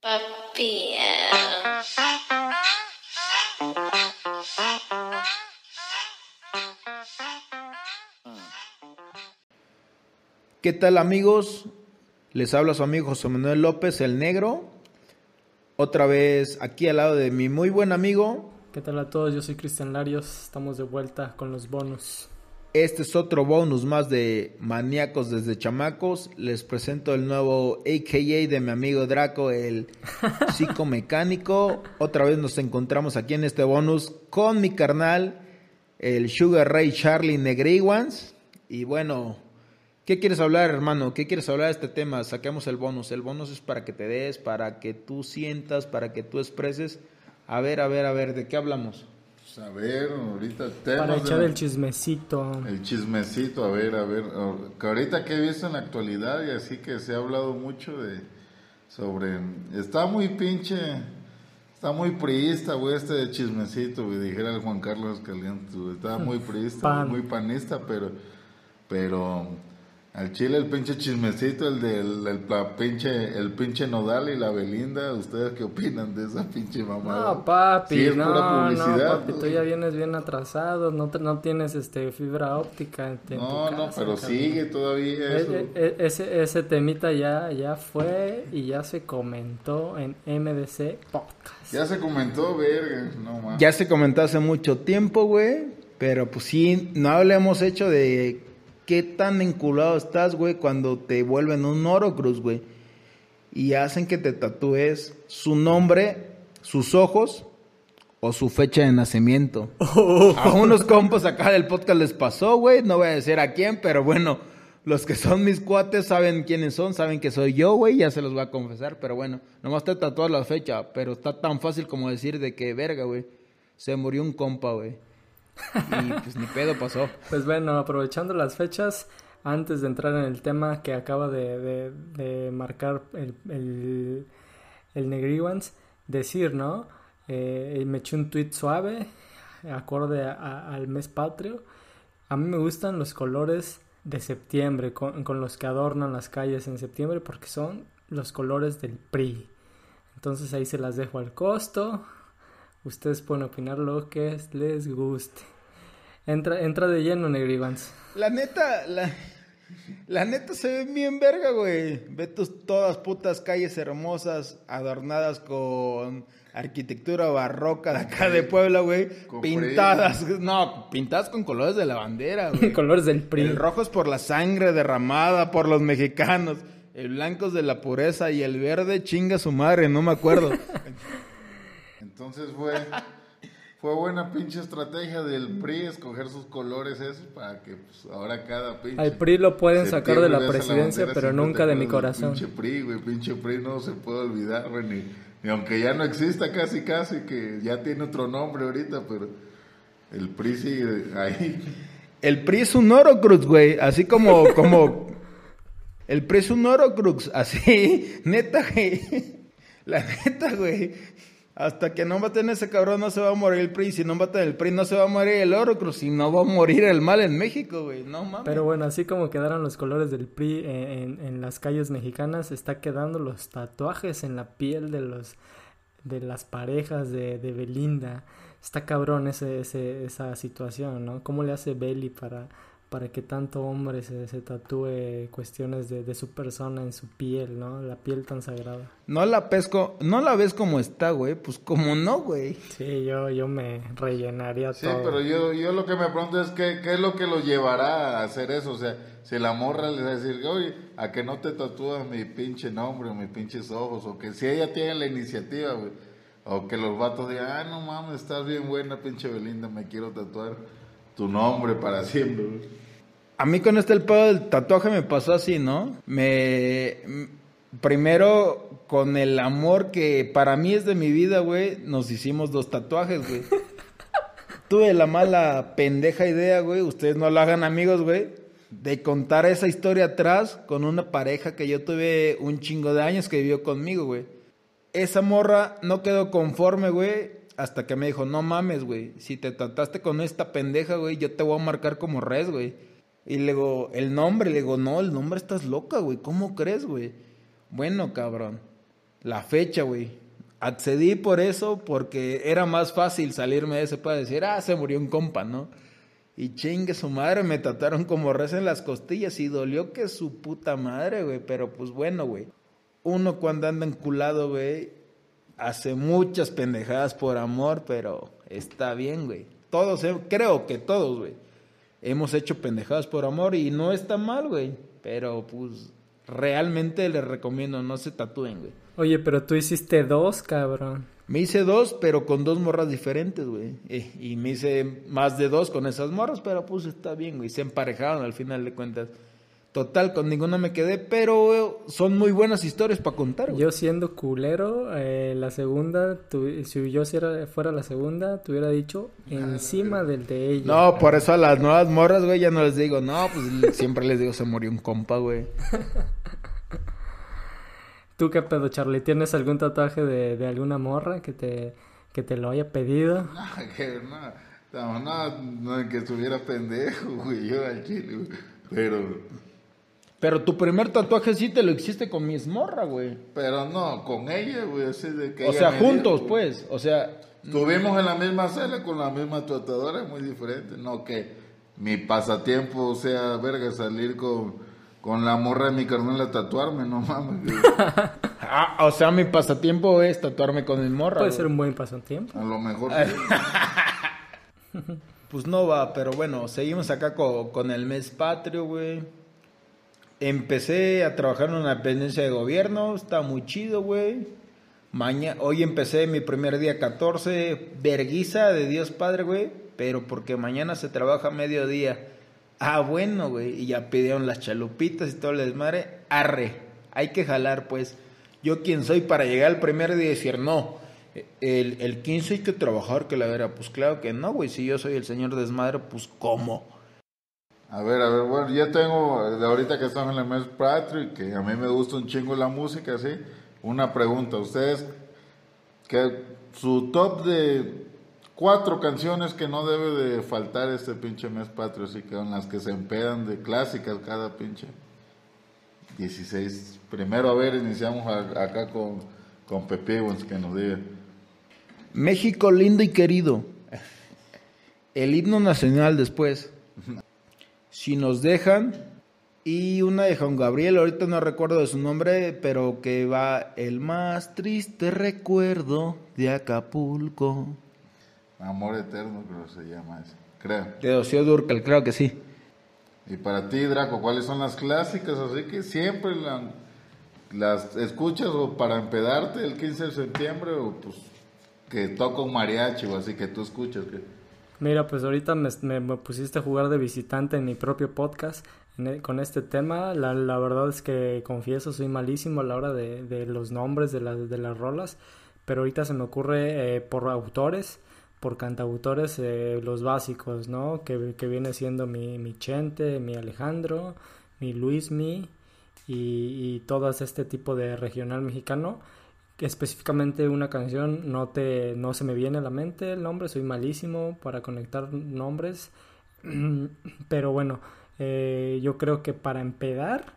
Papi. ¿Qué tal amigos? Les habla su amigo José Manuel López, el negro. Otra vez aquí al lado de mi muy buen amigo. ¿Qué tal a todos? Yo soy Cristian Larios. Estamos de vuelta con los bonus. Este es otro bonus más de Maníacos desde Chamacos. Les presento el nuevo AKA de mi amigo Draco, el psicomecánico. Otra vez nos encontramos aquí en este bonus con mi carnal, el Sugar Ray Charlie Negriguans. Y bueno, ¿qué quieres hablar, hermano? ¿Qué quieres hablar de este tema? Saquemos el bonus. El bonus es para que te des, para que tú sientas, para que tú expreses. A ver, a ver, a ver, ¿de qué hablamos? Pues a ver, ahorita temas Para echar el chismecito. el chismecito, a ver, a ver, que ahorita que he visto en la actualidad y así que se ha hablado mucho de sobre está muy pinche está muy priista, güey, este de chismecito, güey, dijera el Juan Carlos Caliente, güey, estaba muy priista, Pan. muy panista, pero pero al Chile el pinche chismecito, el del el, la pinche el pinche Nodal y la Belinda, ¿ustedes qué opinan de esa pinche mamada? No, papi, Sí, es no, pura no, publicidad, papi, tú ya vienes bien atrasado, no, te- no tienes este fibra óptica en, en No, tu no, casa, pero cabrón. sigue todavía eso. E- e- ese, ese temita ya, ya fue y ya se comentó en MDC Podcast. Ya se comentó, verga, no más. Ya se comentó hace mucho tiempo, güey. Pero pues sí, no le hemos hecho de qué tan enculado estás, güey, cuando te vuelven un Orocruz, güey. Y hacen que te tatúes su nombre, sus ojos o su fecha de nacimiento. A unos compas acá del podcast les pasó, güey. No voy a decir a quién, pero bueno, los que son mis cuates saben quiénes son, saben que soy yo, güey. Ya se los voy a confesar, pero bueno, nomás te tatúas la fecha. Pero está tan fácil como decir de que, verga, güey. Se murió un compa, güey. Y pues ni pedo pasó. Pues bueno, aprovechando las fechas, antes de entrar en el tema que acaba de, marcar el, el, el decir, ¿no? Eh, me eché un tweet suave, acorde a- a- al mes patrio. A mí me gustan los colores de septiembre, con, con los que adornan las calles en septiembre, porque son los colores del PRI. Entonces ahí se las dejo al costo. Ustedes pueden opinar lo que les guste. Entra, entra de lleno, Negrivans. La neta, la, la neta se ve bien verga, güey. Ve tus todas putas calles hermosas, adornadas con arquitectura barroca de acá de Puebla, güey. Pintadas, no, pintadas con colores de la bandera, güey. Colores del PRI. El rojo es por la sangre derramada por los mexicanos. El blanco es de la pureza y el verde chinga su madre, no me acuerdo. Entonces fue, fue buena pinche estrategia del PRI escoger sus colores esos para que pues, ahora cada pinche... Al PRI lo pueden sacar de la presidencia, pero nunca de mi corazón. Pinche PRI, güey, pinche PRI no se puede olvidar, güey, ni, ni aunque ya no exista casi casi, que ya tiene otro nombre ahorita, pero el PRI sigue ahí. El PRI es un Orocruz, güey. Así como, como. El PRI es un Orocruz. Así, neta, güey. La neta, güey. Hasta que no maten ese cabrón no se va a morir el PRI. Si no matan el PRI no se va a morir el Orocruz. Y no va a morir el mal en México, güey. No mames. Pero bueno, así como quedaron los colores del PRI en, en las calles mexicanas, está quedando los tatuajes en la piel de los de las parejas de, de Belinda. Está cabrón ese, esa situación, ¿no? ¿Cómo le hace Beli para, para que tanto hombre se, se tatúe cuestiones de, de su persona en su piel, ¿no? La piel tan sagrada. No la pesco. No la ves como está, güey. Pues como no, güey. Sí, yo, yo me rellenaría Sí, todo. pero yo, yo lo que me pregunto es qué, qué es lo que lo llevará a hacer eso. O sea, si la morra le va a decir, oye, a que no te tatúas mi pinche nombre o mis pinches ojos, o que si ella tiene la iniciativa, güey, o que los vatos digan, ah, no mames, estás bien buena, pinche Belinda, me quiero tatuar tu nombre para siempre. güey". A mí con este el pedo del tatuaje me pasó así, ¿no? Me... Primero con el amor que para mí es de mi vida, güey, nos hicimos dos tatuajes, güey. Tuve la mala pendeja idea, güey, ustedes no lo hagan amigos, güey, de contar esa historia atrás con una pareja que yo tuve un chingo de años que vivió conmigo, güey. Esa morra no quedó conforme, güey, hasta que me dijo, no mames, güey, si te trataste con esta pendeja, güey, yo te voy a marcar como res, güey. Y le digo, el nombre, le digo, no, el nombre estás loca, güey, ¿cómo crees, güey? Bueno, cabrón, la fecha, güey. Accedí por eso porque era más fácil salirme de ese para decir, ah, se murió un compa, ¿no? Y chingue su madre, me trataron como res en las costillas y dolió que su puta madre, güey. Pero pues bueno, güey. Uno cuando anda enculado, güey, hace muchas pendejadas por amor, pero está bien, güey. Todos, eh, creo que todos, güey. Hemos hecho pendejadas por amor y no está mal, güey. Pero pues realmente les recomiendo, no se tatúen, güey. Oye, pero tú hiciste dos, cabrón. Me hice dos, pero con dos morras diferentes, güey. Eh, y me hice más de dos con esas morras, pero pues está bien, güey. Se emparejaron al final de cuentas. Total, con ninguna me quedé, pero eh, son muy buenas historias para contar. Yo siendo culero, eh, la segunda, si yo fuera la segunda, te hubiera dicho encima del de ella. No, por eso a las nuevas morras, güey, ya no les digo, no, pues siempre les digo, se murió un compa, güey. ¿Tú qué pedo, Charlie? ¿Tienes algún tatuaje de, de alguna morra que te, que te lo haya pedido? No, que no, no, no, que estuviera pendejo, güey, yo al chile, pero... Pero tu primer tatuaje sí te lo hiciste con mi esmorra, güey. Pero no, con ella, güey, así de que... O sea, juntos, pues, o sea... Estuvimos en la misma sala con la misma tatuadora, muy diferente. No que mi pasatiempo sea, verga, salir con, con la morra de mi carnal a tatuarme, no mames. ah, o sea, mi pasatiempo es tatuarme con mi morra. Puede ser un buen pasatiempo. A lo mejor. pues no va, pero bueno, seguimos acá con, con el mes patrio, güey Empecé a trabajar en una dependencia de gobierno, está muy chido, güey. Mañana, hoy empecé mi primer día 14, verguiza de Dios Padre, güey, pero porque mañana se trabaja mediodía. Ah, bueno, güey, y ya pidieron las chalupitas y todo el desmadre. Arre, hay que jalar, pues. Yo quién soy para llegar al primer día y decir, no, el, el 15 hay que trabajar, que la vera, pues claro que no, güey, si yo soy el señor desmadre, pues ¿cómo? A ver, a ver, bueno, ya tengo, de ahorita que estamos en el mes Patrick, que a mí me gusta un chingo la música, ¿sí? Una pregunta, ustedes, que su top de cuatro canciones que no debe de faltar este pinche mes patrio, así que son las que se empedan de clásicas cada pinche. 16. Primero, a ver, iniciamos acá con, con Pepe que nos diga. México lindo y querido. El himno nacional después si nos dejan. Y una de Juan Gabriel, ahorita no recuerdo de su nombre, pero que va el más triste recuerdo de Acapulco. Amor eterno creo que se llama ese, creo. De Ocio Durcal, creo que sí. Y para ti, Draco, ¿cuáles son las clásicas? Así que siempre las escuchas o para empedarte el 15 de septiembre o pues que toca un mariachi o así que tú escuchas. Que... Mira, pues ahorita me, pusiste a jugar de visitante en mi propio podcast e, con este tema. La, la, verdad es que confieso, soy malísimo a la hora de, los nombres de, las de las rolas, pero ahorita se me ocurre eh, por autores, por cantautores, eh, los básicos, ¿no? Que, viene siendo mi, mi Chente, mi Alejandro, mi Luismi y, y todo este tipo de regional mexicano específicamente una canción no te no se me viene a la mente el nombre soy malísimo para conectar nombres. Pero bueno eh, yo creo que para empedar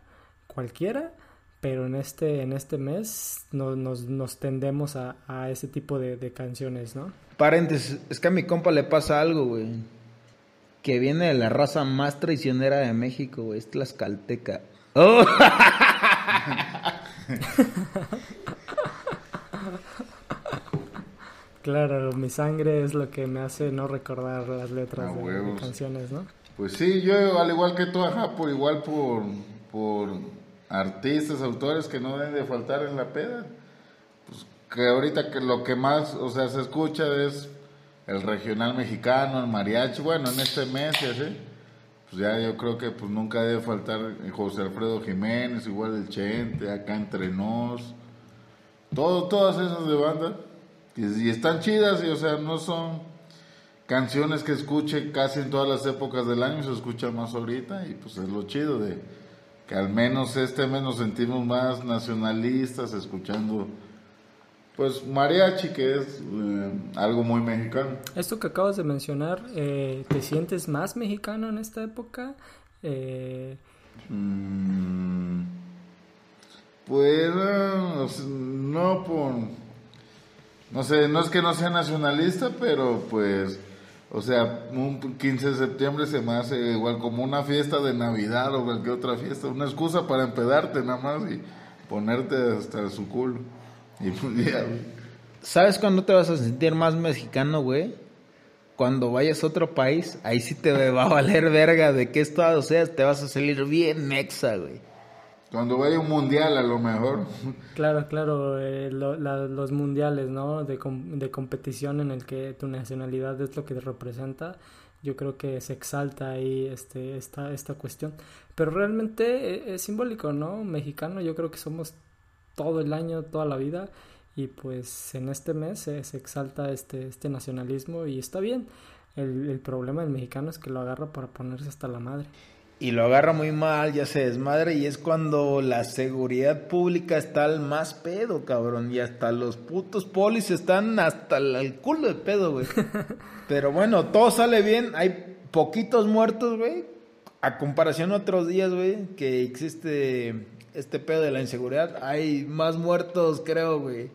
cualquiera pero en este en este mes nos, nos, tendemos a, a, ese tipo de, canciones no paréntesis es que a mi compa le pasa algo güey que viene de la raza más traicionera de México güey es Tlaxcalteca. Oh. Claro, mi sangre es lo que me hace no recordar las letras de, canciones, ¿no? Pues sí, yo al igual que tú, ajá, por igual por, por artistas, autores que no deben de faltar en la peda. Pues que ahorita que lo que más, o sea, se escucha es el regional mexicano, el mariachi, bueno, en este mes y así. Pues ya yo creo que pues nunca debe faltar José Alfredo Jiménez, igual el Chente, acá entre nos todo, todas esas de banda. Y, están chidas, y o sea, no son canciones que escuche casi en todas las épocas del año, se escucha más ahorita, y pues es lo chido de que al menos este mes nos sentimos más nacionalistas escuchando pues mariachi que es eh, algo muy mexicano Esto que acabas de mencionar, eh, ¿te sientes más mexicano en esta época? Eh, Mm, pues eh, no por no sé no es que no sea nacionalista pero pues o sea un 15 de septiembre se me hace igual como una fiesta de navidad o cualquier otra fiesta una excusa para empedarte nada más y ponerte hasta su culo y pues ya. ¿Sabes cuándo te vas a sentir más mexicano, güey? Cuando vayas a otro país, ahí sí te va a valer verga de qué estado seas, te vas a salir bien mexa, güey. Cuando vaya un mundial a lo mejor claro, claro, eh, lo- la- los mundiales, ¿no? De, com- de competición en el que tu nacionalidad es lo que te representa. Yo creo que se exalta ahí este, esta, esta cuestión. Pero realmente eh, es simbólico, ¿no? Mexicano, yo creo que somos todo el año, toda la vida. Y pues en este mes se, se exalta este, este nacionalismo y está bien. El, el problema del mexicano es que lo agarra para ponerse hasta la madre. Y lo agarra muy mal, ya se desmadre, y es cuando la seguridad pública está al más pedo, cabrón. Y hasta los putos polis están hasta el, culo de pedo, güey. Pero bueno, todo sale bien. Hay poquitos muertos, güey. A comparación a otros días, güey, que existe este pedo de la inseguridad. Hay más muertos, creo, güey.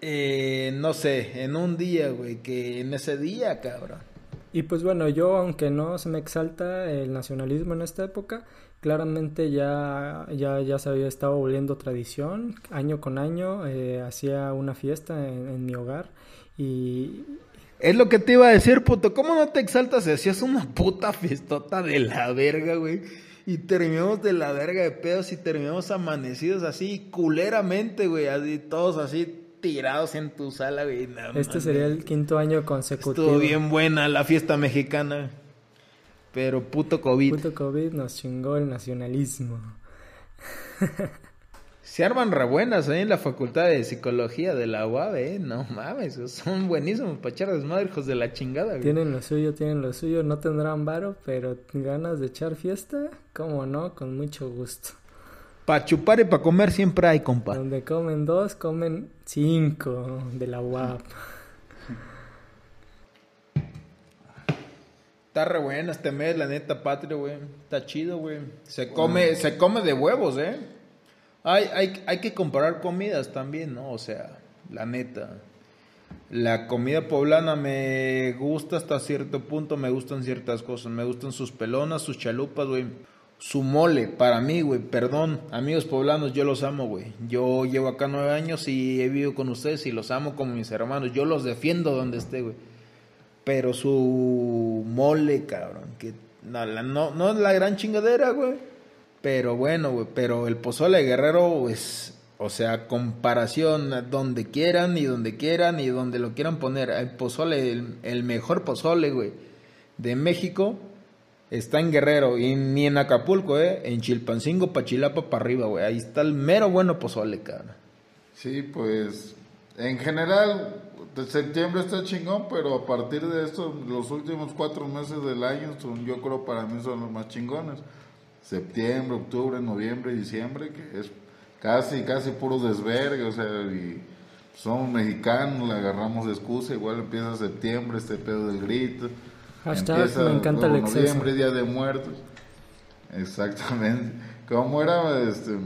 Eh, no sé, en un día, güey, que en ese día, cabrón. Y pues bueno, yo aunque no se me exalta el nacionalismo en esta época, claramente ya, ya, ya se había estado volviendo tradición, año con año, eh, hacía una fiesta en, mi hogar y Es lo que te iba a decir, puto. ¿Cómo no te exaltas hacías una puta fiestota de la verga, güey? Y terminamos de la verga de pedos y terminamos amanecidos así, culeramente, güey. Así, todos así tirados en tu sala, güey. No este sería el quinto año consecutivo. Estuvo bien buena la fiesta mexicana. Pero puto COVID. Puto COVID nos chingó el nacionalismo. Se arman re buenas ahí en la facultad de psicología de la UAB, eh. No mames, son buenísimos para echar desmadre, hijos de la chingada, güey. Tienen lo suyo, tienen lo suyo, no tendrán varo, pero ganas de echar fiesta, cómo no, con mucho gusto. Para chupar y para comer siempre hay, compa. Donde comen dos, comen cinco de la UAP. Está re buena este mes, la neta, patria, güey. Está chido, güey. Se come, se come de huevos, ¿eh? Hay, hay, hay que comparar comidas también, ¿no? O sea, la neta. La comida poblana me gusta hasta cierto punto, me gustan ciertas cosas. Me gustan sus pelonas, sus chalupas, güey. Su mole, para mí, güey, perdón. Amigos poblanos, yo los amo, güey. Yo llevo acá nueve años y he vivido con ustedes y los amo como mis hermanos. Yo los defiendo donde esté, güey. Pero su mole, cabrón, que no, no, no es la gran chingadera, güey. Pero bueno, güey, pero el pozole guerrero, pues, o sea, comparación donde quieran y donde quieran y donde lo quieran poner. El pozole, el, el mejor pozole, güey, de México está en Guerrero y ni en Acapulco, eh, en Chilpancingo, Pachilapa, para arriba, güey. Ahí está el mero bueno pozole, cabrón. Sí, pues en general de septiembre está chingón, pero a partir de esto, los últimos cuatro meses del año, son, yo creo para mí son los más chingones. Septiembre, octubre, noviembre, diciembre, que es casi, casi puro desvergue, o sea, somos mexicanos, le agarramos excusa, igual empieza septiembre, este pedo del grito. Hashtag, me encanta el exceso. Noviembre, Día de Muertos. Exactamente. ¿Cómo era? Este,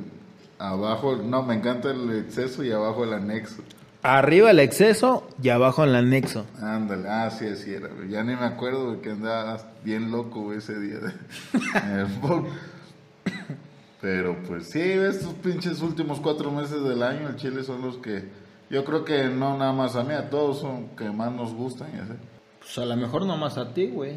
abajo, no, me encanta el exceso y abajo el anexo. Arriba el exceso y abajo el anexo. Ándale, ah, sí, así era. Ya ni me acuerdo de que andaba bien loco ese día de, en el fútbol. Pero pues sí, estos pinches últimos cuatro meses del año, el Chile son los que yo creo que no nada más a mí, a todos son que más nos gustan y así. Pues a lo mejor nomás a ti, güey.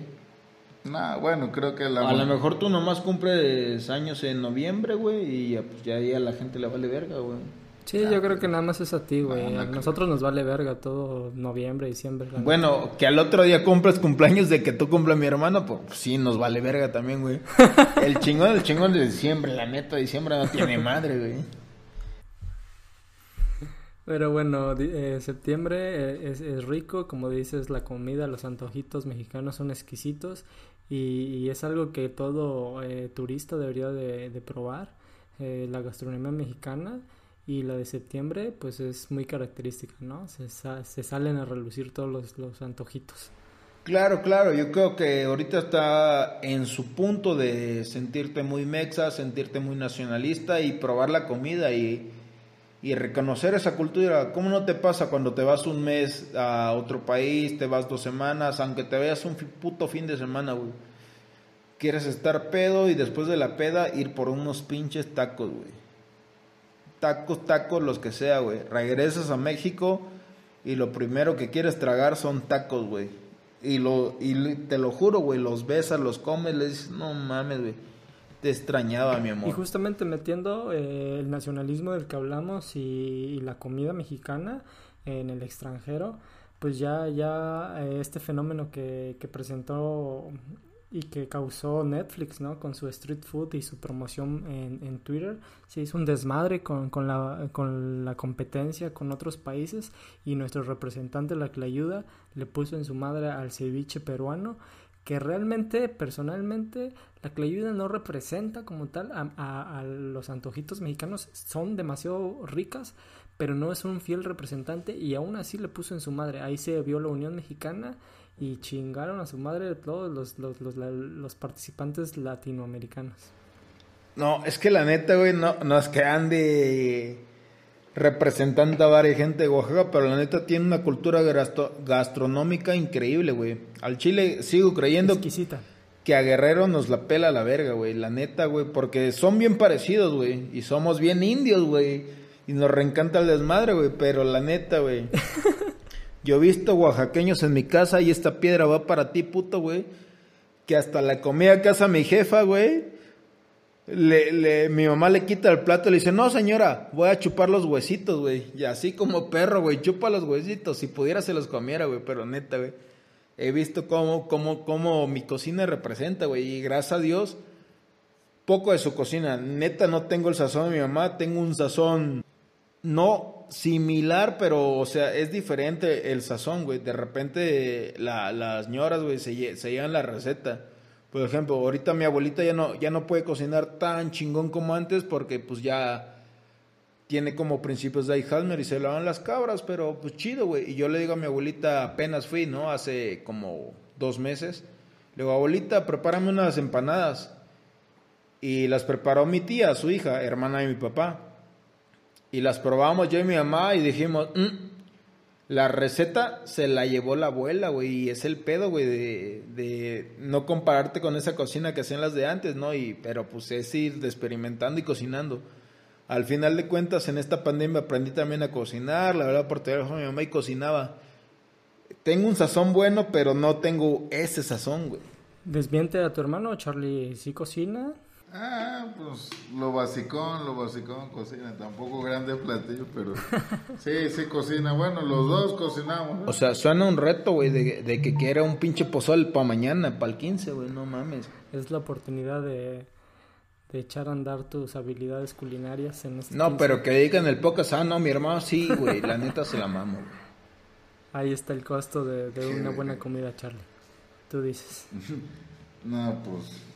Nah, bueno, creo que la A lo mejor tú nomás cumples años en noviembre, güey, y ya, pues ya ahí a la gente le vale verga, güey. Sí, yo creo que nada más es a ti, güey. No, no a nosotros nos vale verga todo noviembre, diciembre. Bueno, que al otro día cumples cumpleaños de que tú cumples mi hermano, pues sí, nos vale verga también, güey. El chingón, el chingón de diciembre, la neta, diciembre no tiene madre, güey. Pero bueno, eh, septiembre eh, es, rico, como dices, la comida, los antojitos mexicanos son exquisitos y, es algo que todo eh, turista debería de, probar, la gastronomía mexicana y la de septiembre pues es muy característica, ¿no? Se, se salen a relucir todos los, los antojitos. Claro, claro, yo creo que ahorita está en su punto de sentirte muy mexa, sentirte muy nacionalista y probar la comida y, y reconocer esa cultura. ¿Cómo no te pasa cuando te vas un mes a otro país, te vas dos semanas, aunque te veas un puto fin de semana, güey? Quieres estar pedo y después de la peda ir por unos pinches tacos, güey. Tacos, tacos, los que sea, güey. Regresas a México y lo primero que quieres tragar son tacos, güey y, lo, y te lo juro, güey, los besas, los comes, le dices, no mames, güey, te extrañaba, mi amor. Y justamente metiendo eh, el nacionalismo del que hablamos y, la comida mexicana en el extranjero, pues ya, ya eh, este fenómeno que, que presentó y que causó Netflix, ¿no? Con su street food y su promoción en, en Twitter. Se hizo un desmadre con, con, la, con la competencia con otros países y nuestro representante, la que le ayuda, le puso en su madre al ceviche peruano que realmente, personalmente, la ayuda no representa como tal a, los antojitos mexicanos, son demasiado ricas, pero no es un fiel representante y aún así le puso en su madre. Ahí se vio la Unión Mexicana y chingaron a su madre todos los, los, los, los participantes latinoamericanos. No, es que la neta, güey, no, no es que ande representando a varias gente de Oaxaca, pero la neta tiene una cultura gastronómica increíble, güey. Al Chile sigo creyendo Exquisita. que a Guerrero nos la pela la verga, güey. La neta, güey, porque son bien parecidos, güey. Y somos bien indios, güey. Y nos reencanta el desmadre, güey. Pero la neta, güey. Yo he visto oaxaqueños en mi casa y esta piedra va para ti, puto, güey. Que hasta la comida casa mi jefa, güey. Le, le, mi mamá le quita el plato y le dice, no señora, voy a chupar los huesitos, güey. Y así como perro, güey, chupa los huesitos. Si pudiera se los comiera, güey, pero neta, güey. He visto cómo, cómo, cómo mi cocina representa, güey. Y gracias a Dios, poco de su cocina. Neta, no tengo el sazón de mi mamá, tengo un sazón no similar, pero, o sea, es diferente el sazón, güey. De repente la, las ñoras, güey, se llevan la receta. Por ejemplo, ahorita mi abuelita ya no, ya no puede cocinar tan chingón como antes porque pues ya tiene como principios de Alzheimer y se le van las cabras, pero pues chido, güey. Y yo le digo a mi abuelita, apenas fui, ¿no? Hace como dos meses. Le digo, abuelita, prepárame unas empanadas. Y las preparó mi tía, su hija, hermana de mi papá. Y las probamos yo y mi mamá y dijimos, mm, la receta se la llevó la abuela, güey, y es el pedo, güey, de, no compararte con esa cocina que hacían las de antes, ¿no? Y, pero pues es ir experimentando y cocinando. Al final de cuentas, en esta pandemia aprendí también a cocinar, la verdad, por teléfono mi mamá y cocinaba. Tengo un sazón bueno, pero no tengo ese sazón, güey. Desmiente a tu hermano, Charlie, ¿sí cocina? Ah, pues lo basicón, lo basicón cocina, tampoco grande platillo, pero sí, sí cocina. Bueno, los dos cocinamos. O sea, suena un reto, güey, de, que quiera un pinche pozol para mañana, para el 15, güey, no mames. Es la oportunidad de, echar a andar tus habilidades culinarias en este No, pero que digan el pocas, ah, no, mi hermano sí, güey, la neta se la mamo, güey. Ahí está el costo de, de una buena comida, Charlie. Tú dices. no, pues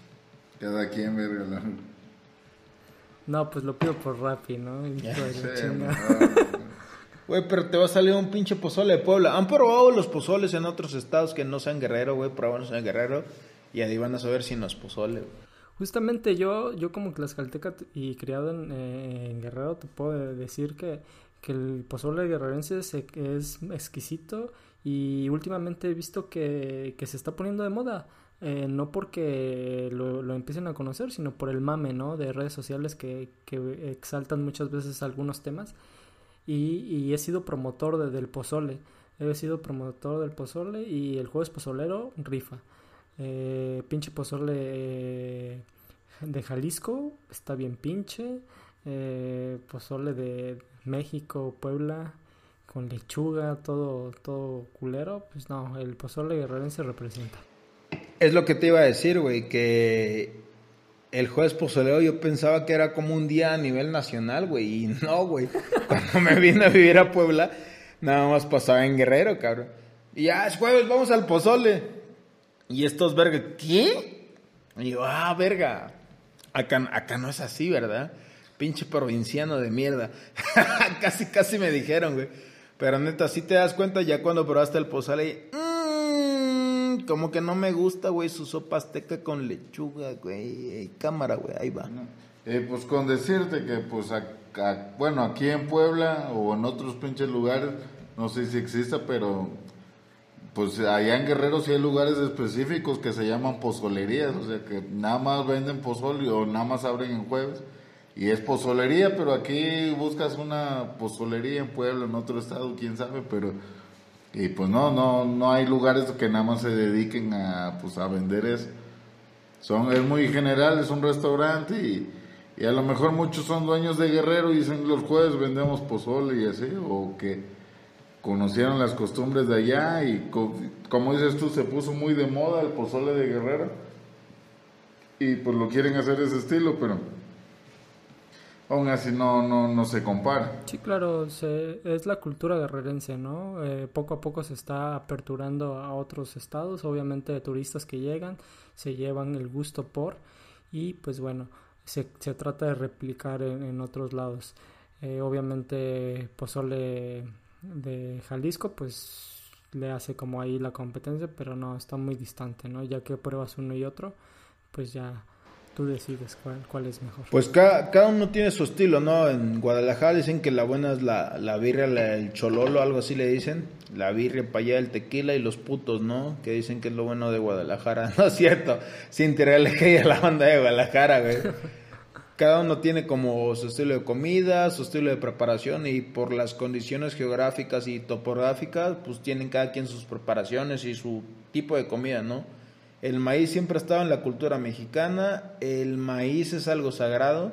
cada quien, verga. No, pues lo pido por Rappi, ¿no? Güey, pero te va a salir un pinche pozole de Puebla. ¿Han probado los pozoles en otros estados que no sean Guerrero, güey? Probanos en Guerrero y ahí van a saber si no es pozole, Justamente yo, yo como tlaxcalteca y criado en, eh, en Guerrero, te puedo decir que, que el pozole guerrerense es, es exquisito y últimamente he visto que, que se está poniendo de moda. Eh, no porque lo, lo, empiecen a conocer, sino por el mame, ¿no? De redes sociales que, que exaltan muchas veces algunos temas. Y, y he sido promotor de, del pozole. He sido promotor del pozole y el jueves pozolero rifa. Eh, pinche pozole eh, de Jalisco está bien pinche. Eh, pozole de México, Puebla, con lechuga, todo, todo culero. Pues no, el pozole guerrerense representa. Es lo que te iba a decir, güey, que el jueves pozolero yo pensaba que era como un día a nivel nacional, güey. Y no, güey. Cuando me vine a vivir a Puebla, nada más pasaba en Guerrero, cabrón. Y ya es jueves, vamos al pozole. Y estos verga, ¿qué? Y yo, ah, verga. Acá, acá no es así, ¿verdad? Pinche provinciano de mierda. casi, casi me dijeron, güey. Pero neta, si te das cuenta ya cuando probaste el pozole. Mmm, como que no me gusta, güey, su sopa azteca con lechuga, güey. Cámara, güey, ahí va. Eh, pues con decirte que, pues, acá, bueno, aquí en Puebla o en otros pinches lugares, no sé si exista, pero pues allá en Guerrero sí hay lugares específicos que se llaman pozolerías, o sea que nada más venden pozole o nada más abren en jueves. Y es pozolería, pero aquí buscas una pozolería en Puebla, en otro estado, quién sabe, pero y pues no, no, no hay lugares que nada más se dediquen a pues a vender eso. Son, es muy general, es un restaurante y, y a lo mejor muchos son dueños de Guerrero y dicen los jueves vendemos pozole y así, o que conocieron las costumbres de allá y como dices tú, se puso muy de moda el pozole de Guerrero y pues lo quieren hacer ese estilo, pero aún así no, no, no se compara. Sí, claro, es la cultura guerrerense, ¿no? Eh, poco a poco se está aperturando a otros estados, obviamente turistas que llegan, se llevan el gusto por y pues bueno, se, se trata de replicar en, otros lados. Eh, obviamente pozole de Jalisco, pues le hace como ahí la competencia, pero no, está muy distante, ¿no? Ya que pruebas uno y otro, pues ya tú decides cuál, cuál es mejor. Pues cada, cada, uno tiene su estilo, ¿no? En Guadalajara dicen que la buena es la, la birria, el chololo, algo así le dicen. La birria para allá, el tequila y los putos, ¿no? Que dicen que es lo bueno de Guadalajara. No es cierto, sin tirarle que a la banda de Guadalajara, güey. cada uno tiene como su estilo de comida, su estilo de preparación y por las condiciones geográficas y topográficas, pues tienen cada quien sus preparaciones y su tipo de comida, ¿no? El maíz siempre ha estado en la cultura mexicana, el maíz es algo sagrado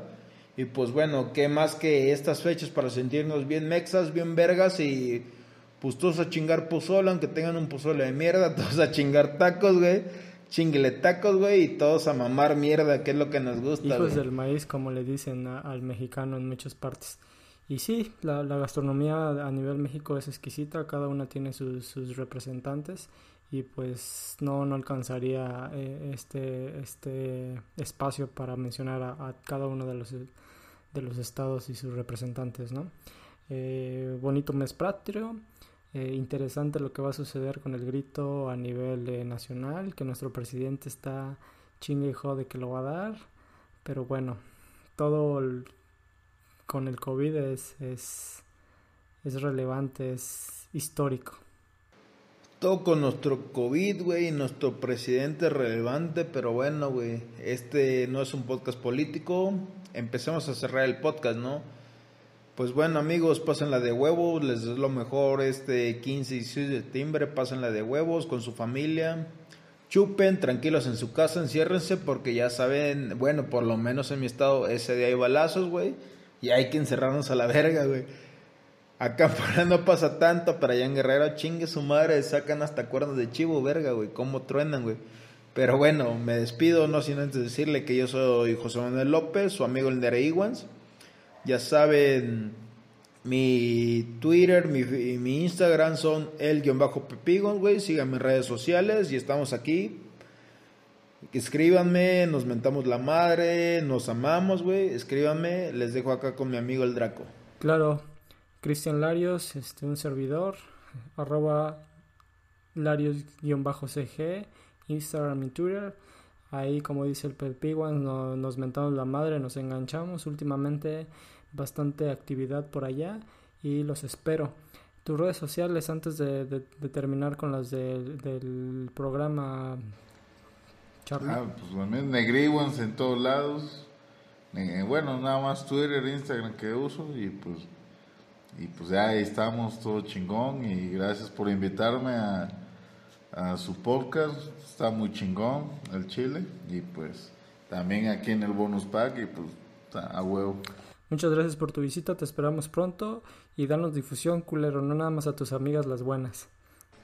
y pues bueno, qué más que estas fechas para sentirnos bien mexas, bien vergas y pues todos a chingar pozole, aunque tengan un pozole de mierda, todos a chingar tacos, güey chingle tacos, güey, y todos a mamar mierda, que es lo que nos gusta. Hijos del maíz, como le dicen al mexicano en muchas partes. Y sí, la, gastronomía a nivel México es exquisita, cada una tiene sus, representantes y pues no, no alcanzaría eh, este, este espacio para mencionar a, cada uno de los, de los estados y sus representantes, ¿no? Eh, bonito mes patrio, eh, interesante lo que va a suceder con el grito a nivel nacional, que nuestro presidente está chingue y jode que lo va a dar, pero bueno, todo con el COVID es, es, es relevante, es histórico. Todo con nuestro COVID, güey, nuestro presidente es relevante, pero bueno, güey, este no es un podcast político, empecemos a cerrar el podcast, ¿no? Pues bueno amigos, pasen la de huevos, les es lo mejor este 15 y 16 de septiembre, pasen la de huevos con su familia, chupen, tranquilos en su casa, enciérrense porque ya saben, bueno, por lo menos en mi estado ese día hay balazos, güey, y hay que encerrarnos a la verga, güey. Acá por no pasa tanto, para allá en Guerrero, chingue su madre, sacan hasta cuernos de chivo, verga, güey, cómo truenan, güey. Pero bueno, me despido, no sin antes decirle que yo soy José Manuel López, su amigo el Nere Iguans. Ya saben, mi Twitter, mi, mi Instagram son el-pepigon, güey. Síganme en redes sociales y estamos aquí. Escríbanme, nos mentamos la madre, nos amamos, güey. Escríbanme, les dejo acá con mi amigo el Draco. Claro, Cristian Larios, este, un servidor, arroba Larios-cg, Instagram y Twitter. Ahí, como dice el Pepiguan, no, nos mentamos la madre, nos enganchamos. Últimamente bastante actividad por allá y los espero. Tus redes sociales antes de, terminar con las del programa, Charlie. Ah, pues también Negriguans en todos lados. Bueno, nada más Twitter, Instagram que uso y pues y pues ya ahí estamos todo chingón y gracias por invitarme a, a su podcast, está muy chingón el Chile y pues también aquí en el bonus pack y pues está a huevo. Muchas gracias por tu visita, te esperamos pronto y danos difusión, culero, no nada más a tus amigas las buenas.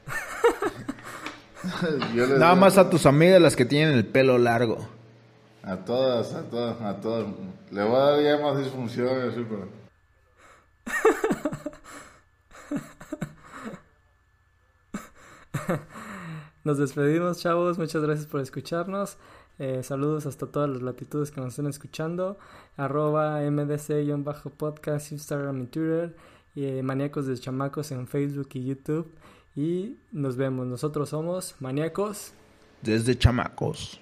nada más a tus amigas las que tienen el pelo largo. A todas, a todas, a todas. Le voy a dar ya más disfunciones, sí, pero... Nos despedimos, chavos. Muchas gracias por escucharnos. Eh, saludos hasta todas las latitudes que nos estén escuchando. Arroba MDC-podcast, Instagram y Twitter. Y eh, Maníacos de Chamacos en Facebook y YouTube. Y nos vemos. Nosotros somos Maníacos. Desde Chamacos.